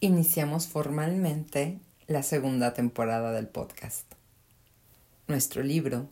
iniciamos formalmente la segunda temporada del podcast. Nuestro libro,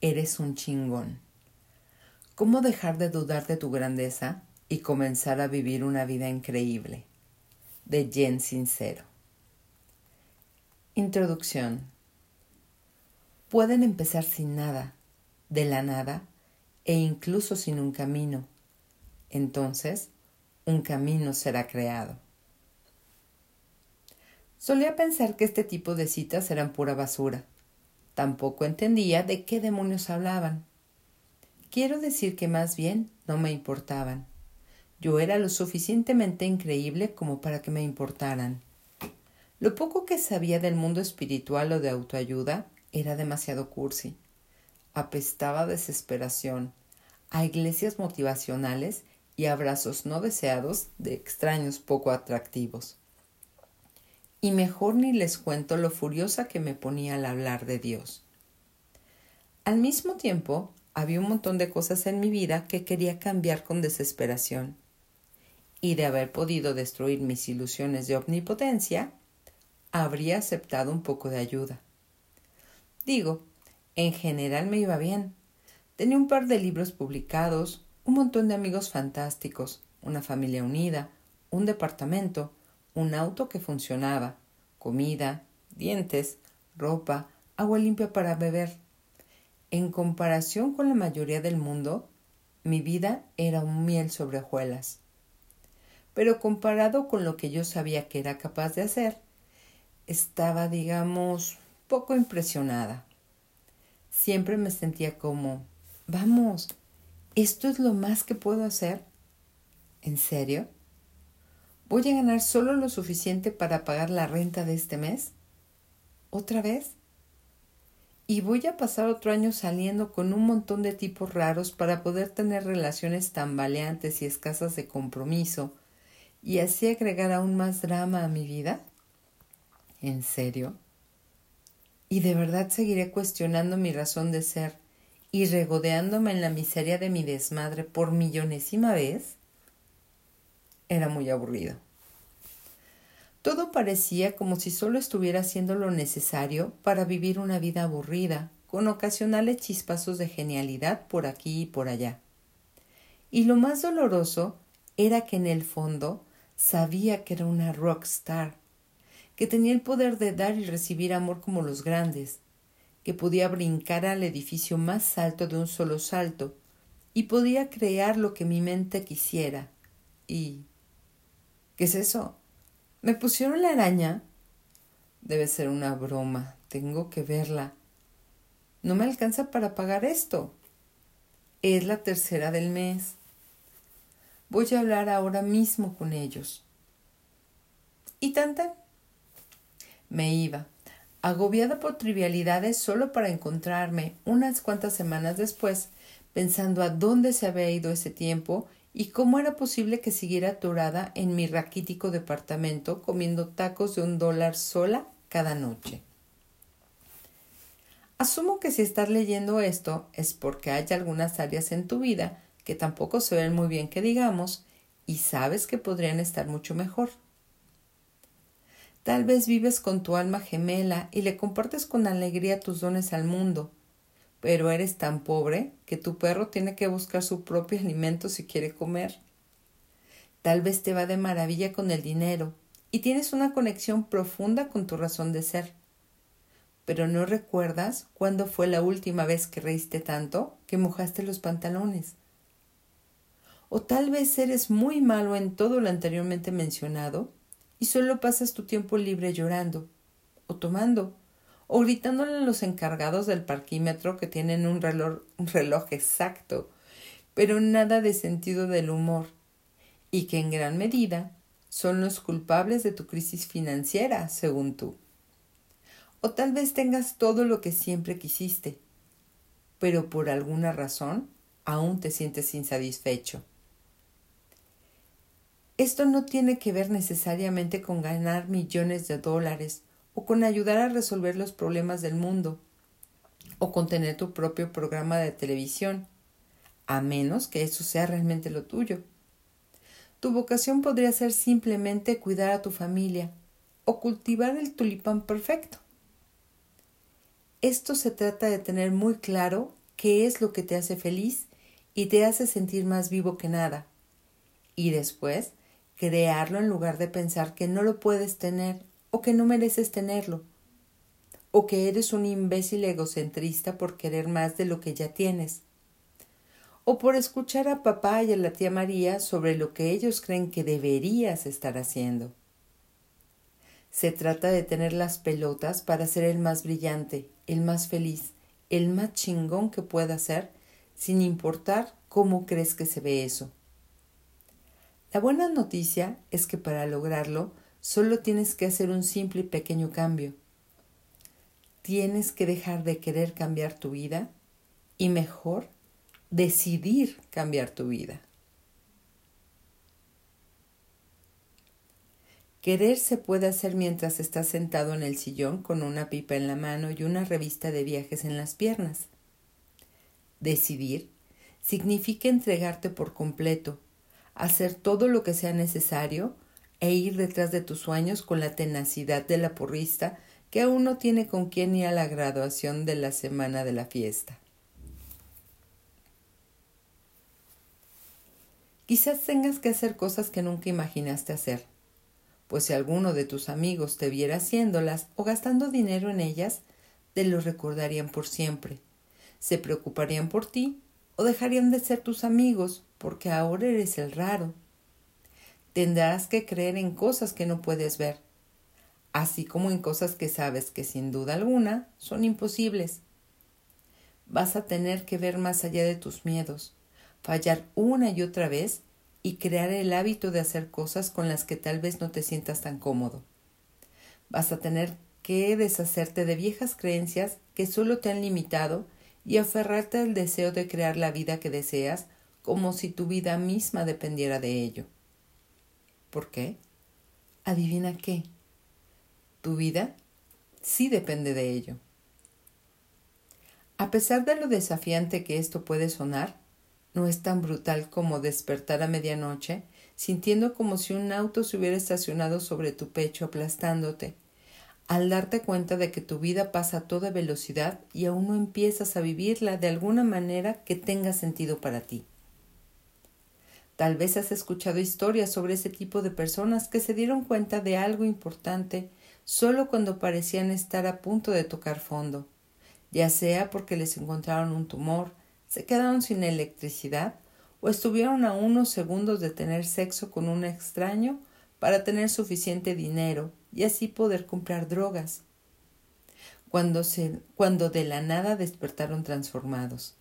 Eres un chingón. ¿Cómo dejar de dudar de tu grandeza y comenzar a vivir una vida increíble? De Jen Sincero. Introducción. Pueden empezar sin nada, de la nada, e incluso sin un camino. Entonces, un camino será creado. Solía pensar que este tipo de citas eran pura basura. Tampoco entendía de qué demonios hablaban. Quiero decir que más bien no me importaban. Yo era lo suficientemente increíble como para que me importaran. Lo poco que sabía del mundo espiritual o de autoayuda era demasiado cursi. Apestaba a desesperación, a iglesias motivacionales y abrazos no deseados de extraños poco atractivos y mejor ni les cuento lo furiosa que me ponía al hablar de Dios. Al mismo tiempo, había un montón de cosas en mi vida que quería cambiar con desesperación. Y de haber podido destruir mis ilusiones de omnipotencia, habría aceptado un poco de ayuda. Digo, en general me iba bien. Tenía un par de libros publicados, un montón de amigos fantásticos, una familia unida, un departamento, un auto que funcionaba, comida, dientes, ropa, agua limpia para beber. En comparación con la mayoría del mundo, mi vida era un miel sobre hojuelas. Pero comparado con lo que yo sabía que era capaz de hacer, estaba, digamos, poco impresionada. Siempre me sentía como, vamos, ¿esto es lo más que puedo hacer? ¿En serio? ¿Voy a ganar solo lo suficiente para pagar la renta de este mes? ¿Otra vez? ¿Y voy a pasar otro año saliendo con un montón de tipos raros para poder tener relaciones tambaleantes y escasas de compromiso y así agregar aún más drama a mi vida? ¿En serio? ¿Y de verdad seguiré cuestionando mi razón de ser y regodeándome en la miseria de mi desmadre por millonésima vez? Era muy aburrido. Todo parecía como si solo estuviera haciendo lo necesario para vivir una vida aburrida, con ocasionales chispazos de genialidad por aquí y por allá. Y lo más doloroso era que en el fondo sabía que era una rockstar, que tenía el poder de dar y recibir amor como los grandes, que podía brincar al edificio más alto de un solo salto, y podía crear lo que mi mente quisiera. Y ¿Qué es eso? ¿Me pusieron la araña? Debe ser una broma. Tengo que verla. No me alcanza para pagar esto. Es la tercera del mes. Voy a hablar ahora mismo con ellos. ¿Y tanta? Me iba, agobiada por trivialidades solo para encontrarme unas cuantas semanas después, pensando a dónde se había ido ese tiempo y cómo era posible que siguiera atorada en mi raquítico departamento comiendo tacos de un dólar sola cada noche. Asumo que si estás leyendo esto es porque hay algunas áreas en tu vida que tampoco se ven muy bien que digamos y sabes que podrían estar mucho mejor. Tal vez vives con tu alma gemela y le compartes con alegría tus dones al mundo, pero eres tan pobre que tu perro tiene que buscar su propio alimento si quiere comer. Tal vez te va de maravilla con el dinero y tienes una conexión profunda con tu razón de ser. Pero no recuerdas cuándo fue la última vez que reíste tanto que mojaste los pantalones. O tal vez eres muy malo en todo lo anteriormente mencionado y solo pasas tu tiempo libre llorando o tomando o gritándole a los encargados del parquímetro que tienen un reloj, un reloj exacto, pero nada de sentido del humor, y que en gran medida son los culpables de tu crisis financiera, según tú. O tal vez tengas todo lo que siempre quisiste, pero por alguna razón aún te sientes insatisfecho. Esto no tiene que ver necesariamente con ganar millones de dólares o con ayudar a resolver los problemas del mundo, o con tener tu propio programa de televisión, a menos que eso sea realmente lo tuyo. tu vocación podría ser simplemente cuidar a tu familia o cultivar el tulipán perfecto. Esto se trata de tener muy claro qué es lo que te hace feliz y te hace sentir más vivo que nada. Y después, crearlo en lugar de pensar que no lo puedes tener o que no mereces tenerlo, o que eres un imbécil egocentrista por querer más de lo que ya tienes, o por escuchar a papá y a la tía María sobre lo que ellos creen que deberías estar haciendo. Se trata de tener las pelotas para ser el más brillante, el más feliz, el más chingón que pueda ser, sin importar cómo crees que se ve eso. La buena noticia es que para lograrlo solo tienes que hacer un simple y pequeño cambio. Tienes que dejar de querer cambiar tu vida y mejor decidir cambiar tu vida. Querer se puede hacer mientras estás sentado en el sillón con una pipa en la mano y una revista de viajes en las piernas. Decidir significa entregarte por completo, hacer todo lo que sea necesario e ir detrás de tus sueños con la tenacidad de la porrista que aún no tiene con quién ir a la graduación de la semana de la fiesta. Quizás tengas que hacer cosas que nunca imaginaste hacer, pues si alguno de tus amigos te viera haciéndolas o gastando dinero en ellas, te lo recordarían por siempre, se preocuparían por ti o dejarían de ser tus amigos porque ahora eres el raro. Tendrás que creer en cosas que no puedes ver, así como en cosas que sabes que sin duda alguna son imposibles. Vas a tener que ver más allá de tus miedos, fallar una y otra vez y crear el hábito de hacer cosas con las que tal vez no te sientas tan cómodo. Vas a tener que deshacerte de viejas creencias que solo te han limitado y aferrarte al deseo de crear la vida que deseas como si tu vida misma dependiera de ello. ¿Por qué? Adivina qué. Tu vida sí depende de ello. A pesar de lo desafiante que esto puede sonar, no es tan brutal como despertar a medianoche sintiendo como si un auto se hubiera estacionado sobre tu pecho aplastándote al darte cuenta de que tu vida pasa a toda velocidad y aún no empiezas a vivirla de alguna manera que tenga sentido para ti. Tal vez has escuchado historias sobre ese tipo de personas que se dieron cuenta de algo importante solo cuando parecían estar a punto de tocar fondo, ya sea porque les encontraron un tumor, se quedaron sin electricidad o estuvieron a unos segundos de tener sexo con un extraño para tener suficiente dinero y así poder comprar drogas, cuando, se, cuando de la nada despertaron transformados.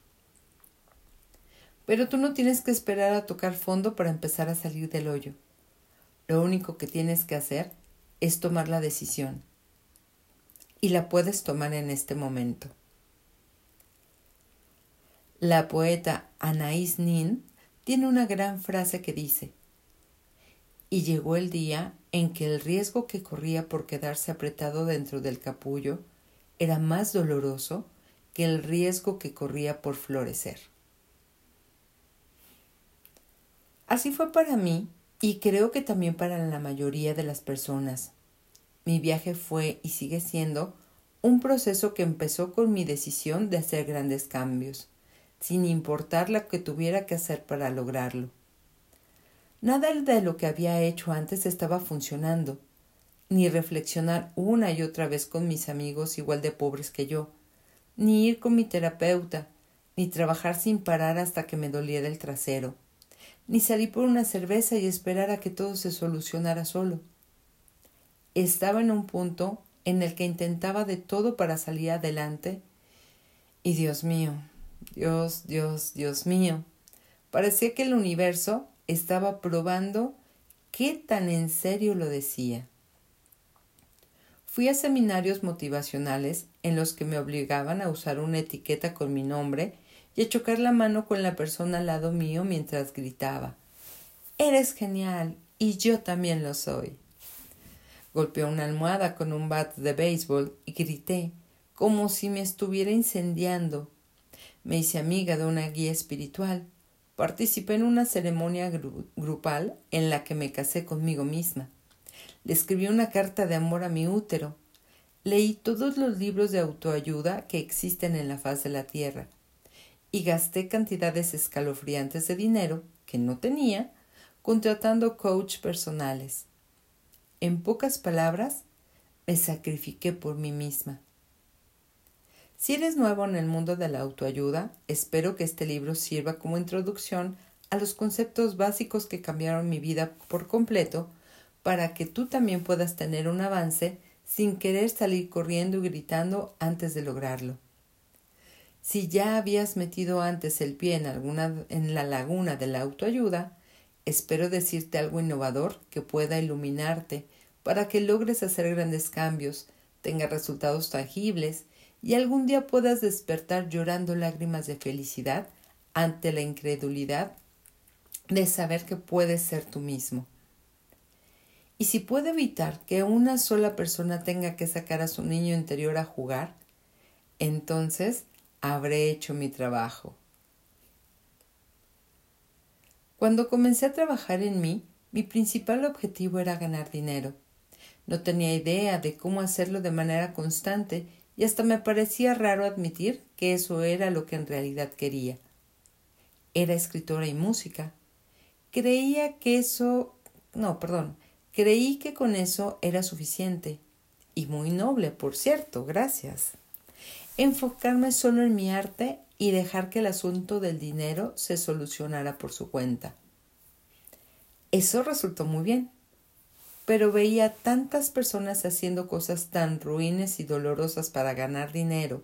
Pero tú no tienes que esperar a tocar fondo para empezar a salir del hoyo. Lo único que tienes que hacer es tomar la decisión. Y la puedes tomar en este momento. La poeta Anaïs Nin tiene una gran frase que dice y llegó el día en que el riesgo que corría por quedarse apretado dentro del capullo era más doloroso que el riesgo que corría por florecer. Así fue para mí y creo que también para la mayoría de las personas. Mi viaje fue y sigue siendo un proceso que empezó con mi decisión de hacer grandes cambios, sin importar lo que tuviera que hacer para lograrlo. Nada de lo que había hecho antes estaba funcionando, ni reflexionar una y otra vez con mis amigos igual de pobres que yo, ni ir con mi terapeuta, ni trabajar sin parar hasta que me doliera el trasero, ni salir por una cerveza y esperar a que todo se solucionara solo. Estaba en un punto en el que intentaba de todo para salir adelante y Dios mío, Dios, Dios, Dios mío, parecía que el universo estaba probando qué tan en serio lo decía. Fui a seminarios motivacionales en los que me obligaban a usar una etiqueta con mi nombre y a chocar la mano con la persona al lado mío mientras gritaba Eres genial y yo también lo soy. Golpeé una almohada con un bat de béisbol y grité como si me estuviera incendiando. Me hice amiga de una guía espiritual Participé en una ceremonia grupal en la que me casé conmigo misma. Le escribí una carta de amor a mi útero. Leí todos los libros de autoayuda que existen en la faz de la tierra y gasté cantidades escalofriantes de dinero que no tenía contratando coach personales. En pocas palabras, me sacrifiqué por mí misma. Si eres nuevo en el mundo de la autoayuda, espero que este libro sirva como introducción a los conceptos básicos que cambiaron mi vida por completo para que tú también puedas tener un avance sin querer salir corriendo y gritando antes de lograrlo. Si ya habías metido antes el pie en alguna en la laguna de la autoayuda, espero decirte algo innovador que pueda iluminarte para que logres hacer grandes cambios, tengas resultados tangibles y algún día puedas despertar llorando lágrimas de felicidad ante la incredulidad de saber que puedes ser tú mismo. Y si puedo evitar que una sola persona tenga que sacar a su niño interior a jugar, entonces habré hecho mi trabajo. Cuando comencé a trabajar en mí, mi principal objetivo era ganar dinero. No tenía idea de cómo hacerlo de manera constante y hasta me parecía raro admitir que eso era lo que en realidad quería. Era escritora y música. Creía que eso... no, perdón. Creí que con eso era suficiente. Y muy noble, por cierto, gracias. Enfocarme solo en mi arte y dejar que el asunto del dinero se solucionara por su cuenta. Eso resultó muy bien pero veía tantas personas haciendo cosas tan ruines y dolorosas para ganar dinero,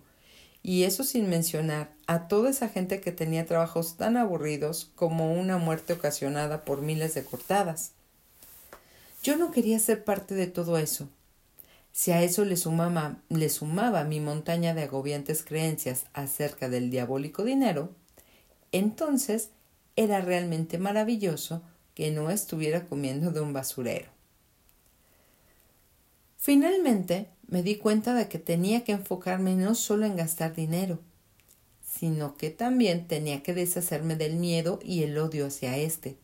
y eso sin mencionar a toda esa gente que tenía trabajos tan aburridos como una muerte ocasionada por miles de cortadas. Yo no quería ser parte de todo eso. Si a eso le sumaba, mi montaña de agobiantes creencias acerca del diabólico dinero, entonces era realmente maravilloso que no estuviera comiendo de un basurero. Finalmente me di cuenta de que tenía que enfocarme no solo en gastar dinero, sino que también tenía que deshacerme del miedo y el odio hacia éste,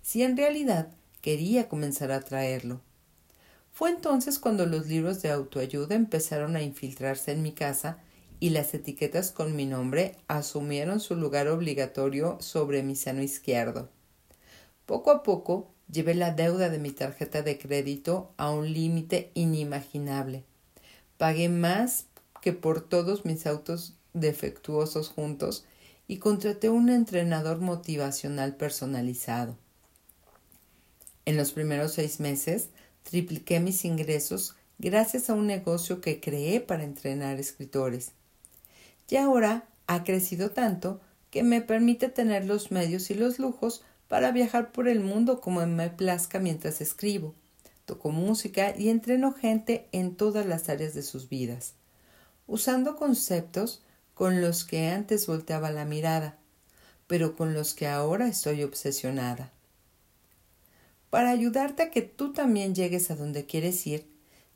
si en realidad quería comenzar a traerlo. Fue entonces cuando los libros de autoayuda empezaron a infiltrarse en mi casa y las etiquetas con mi nombre asumieron su lugar obligatorio sobre mi seno izquierdo. Poco a poco Llevé la deuda de mi tarjeta de crédito a un límite inimaginable. Pagué más que por todos mis autos defectuosos juntos y contraté un entrenador motivacional personalizado. En los primeros seis meses tripliqué mis ingresos gracias a un negocio que creé para entrenar escritores. Y ahora ha crecido tanto que me permite tener los medios y los lujos para viajar por el mundo como me plazca mientras escribo. Toco música y entreno gente en todas las áreas de sus vidas, usando conceptos con los que antes volteaba la mirada, pero con los que ahora estoy obsesionada. Para ayudarte a que tú también llegues a donde quieres ir,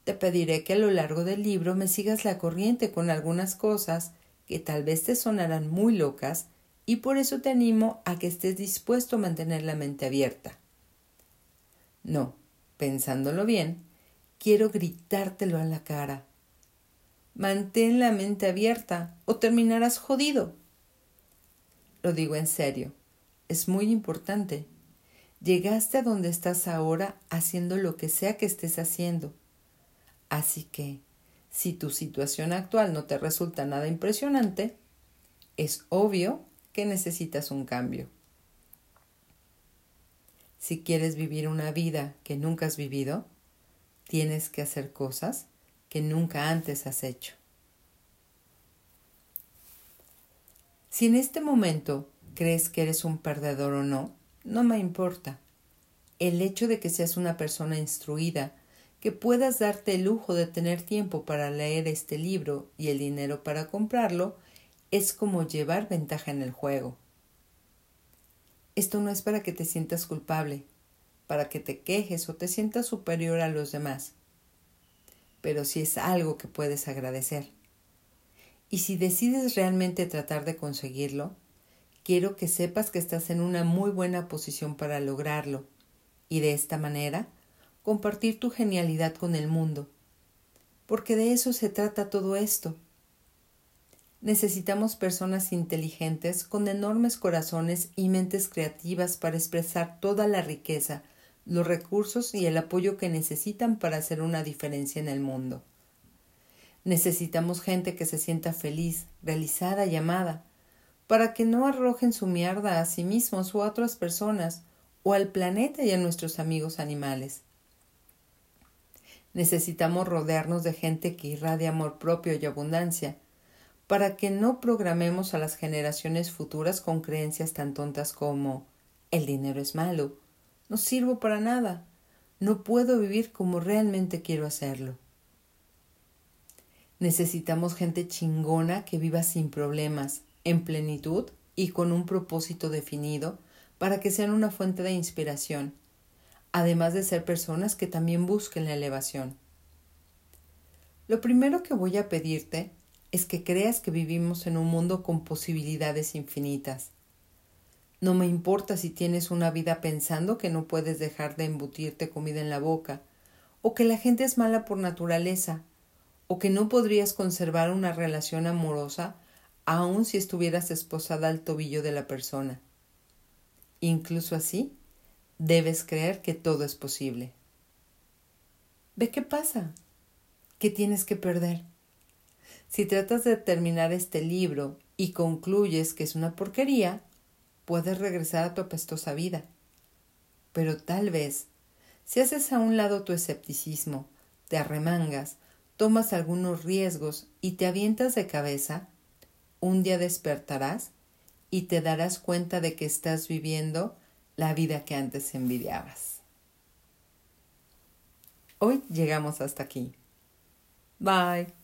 te pediré que a lo largo del libro me sigas la corriente con algunas cosas que tal vez te sonarán muy locas, y por eso te animo a que estés dispuesto a mantener la mente abierta. No, pensándolo bien, quiero gritártelo a la cara. Mantén la mente abierta o terminarás jodido. Lo digo en serio, es muy importante. Llegaste a donde estás ahora haciendo lo que sea que estés haciendo. Así que, si tu situación actual no te resulta nada impresionante, es obvio que necesitas un cambio. Si quieres vivir una vida que nunca has vivido, tienes que hacer cosas que nunca antes has hecho. Si en este momento crees que eres un perdedor o no, no me importa. El hecho de que seas una persona instruida, que puedas darte el lujo de tener tiempo para leer este libro y el dinero para comprarlo, es como llevar ventaja en el juego. Esto no es para que te sientas culpable, para que te quejes o te sientas superior a los demás, pero sí es algo que puedes agradecer. Y si decides realmente tratar de conseguirlo, quiero que sepas que estás en una muy buena posición para lograrlo y de esta manera compartir tu genialidad con el mundo. Porque de eso se trata todo esto. Necesitamos personas inteligentes con enormes corazones y mentes creativas para expresar toda la riqueza, los recursos y el apoyo que necesitan para hacer una diferencia en el mundo. Necesitamos gente que se sienta feliz, realizada y amada, para que no arrojen su mierda a sí mismos o a otras personas, o al planeta y a nuestros amigos animales. Necesitamos rodearnos de gente que irradie amor propio y abundancia, para que no programemos a las generaciones futuras con creencias tan tontas como el dinero es malo, no sirvo para nada, no puedo vivir como realmente quiero hacerlo. Necesitamos gente chingona que viva sin problemas, en plenitud y con un propósito definido para que sean una fuente de inspiración, además de ser personas que también busquen la elevación. Lo primero que voy a pedirte es que creas que vivimos en un mundo con posibilidades infinitas. No me importa si tienes una vida pensando que no puedes dejar de embutirte comida en la boca, o que la gente es mala por naturaleza, o que no podrías conservar una relación amorosa aun si estuvieras esposada al tobillo de la persona. Incluso así, debes creer que todo es posible. Ve qué pasa. ¿Qué tienes que perder? Si tratas de terminar este libro y concluyes que es una porquería, puedes regresar a tu apestosa vida. Pero tal vez, si haces a un lado tu escepticismo, te arremangas, tomas algunos riesgos y te avientas de cabeza, un día despertarás y te darás cuenta de que estás viviendo la vida que antes envidiabas. Hoy llegamos hasta aquí. Bye.